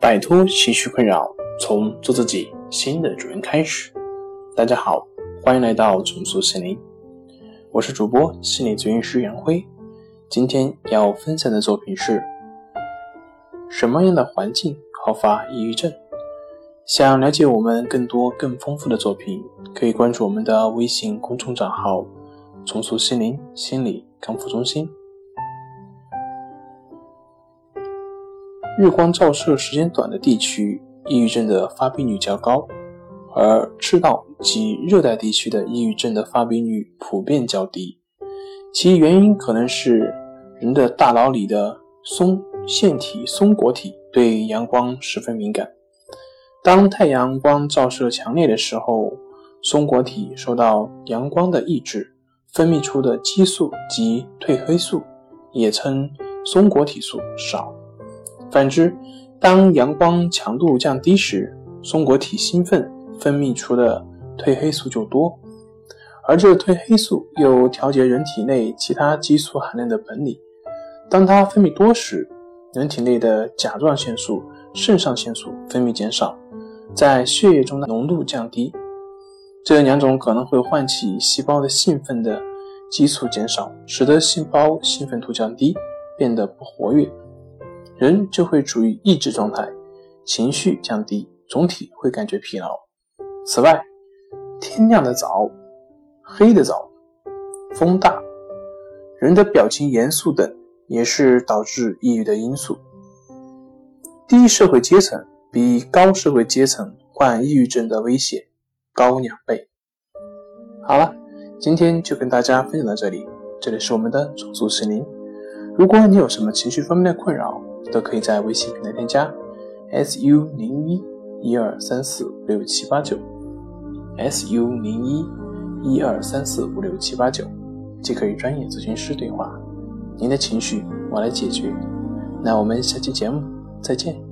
摆脱情绪困扰，从做自己新的主人开始。大家好，欢迎来到重塑心灵，我是主播心理咨询师杨辉。今天要分享的作品是：什么样的环境好发抑郁症？想了解我们更多更丰富的作品，可以关注我们的微信公众账号“重塑心灵心理康复中心”。日光照射时间短的地区，抑郁症的发病率较高；而赤道及热带地区的抑郁症的发病率普遍较低。其原因可能是人的大脑里的松腺体松果体对阳光十分敏感。当太阳光照射强烈的时候，松果体受到阳光的抑制，分泌出的激素及褪黑素，也称松果体素少。反之，当阳光强度降低时，松果体兴奋，分泌出的褪黑素就多。而这褪黑素有调节人体内其他激素含量的本领。当它分泌多时，人体内的甲状腺素、肾上腺素分泌减少，在血液中的浓度降低。这两种可能会唤起细胞的兴奋的激素减少，使得细胞兴奋度降低，变得不活跃。人就会处于抑制状态，情绪降低，总体会感觉疲劳。此外，天亮的早、黑的早、风大、人的表情严肃等，也是导致抑郁的因素。低社会阶层比高社会阶层患抑郁症的危险高两倍。好了，今天就跟大家分享到这里。这里是我们的重塑心灵。如果你有什么情绪方面的困扰，都可以在微信平台添加 s u 零一一二三四五六七八九 s u 零一一二三四五六七八九，即可与专业咨询师对话。您的情绪我来解决。那我们下期节目再见。